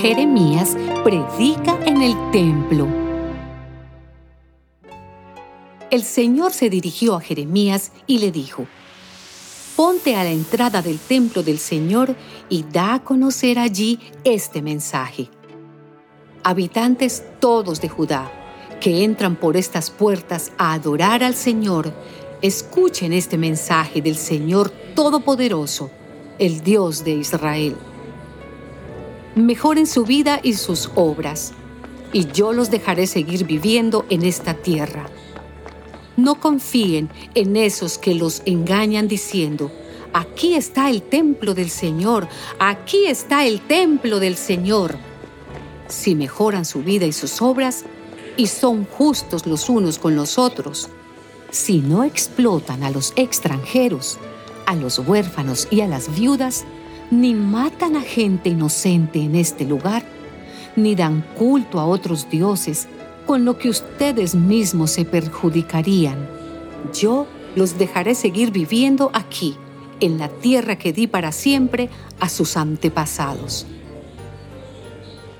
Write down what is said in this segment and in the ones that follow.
Jeremías predica en el templo. El Señor se dirigió a Jeremías y le dijo, Ponte a la entrada del templo del Señor y da a conocer allí este mensaje. Habitantes todos de Judá, que entran por estas puertas a adorar al Señor, escuchen este mensaje del Señor Todopoderoso, el Dios de Israel. Mejoren su vida y sus obras, y yo los dejaré seguir viviendo en esta tierra. No confíen en esos que los engañan diciendo, aquí está el templo del Señor, aquí está el templo del Señor. Si mejoran su vida y sus obras, y son justos los unos con los otros, si no explotan a los extranjeros, a los huérfanos y a las viudas, ni matan a gente inocente en este lugar, ni dan culto a otros dioses, con lo que ustedes mismos se perjudicarían. Yo los dejaré seguir viviendo aquí, en la tierra que di para siempre a sus antepasados.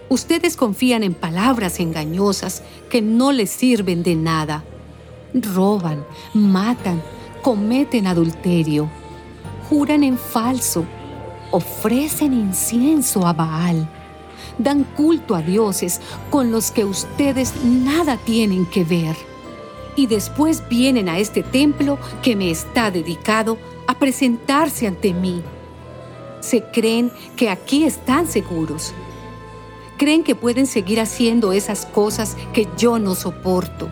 Ustedes confían en palabras engañosas que no les sirven de nada. Roban, matan, cometen adulterio, juran en falso ofrecen incienso a Baal, dan culto a dioses con los que ustedes nada tienen que ver. Y después vienen a este templo que me está dedicado a presentarse ante mí. Se creen que aquí están seguros. Creen que pueden seguir haciendo esas cosas que yo no soporto.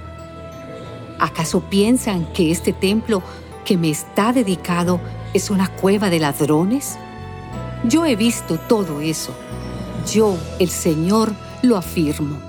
¿Acaso piensan que este templo que me está dedicado es una cueva de ladrones? Yo he visto todo eso. Yo, el Señor, lo afirmo.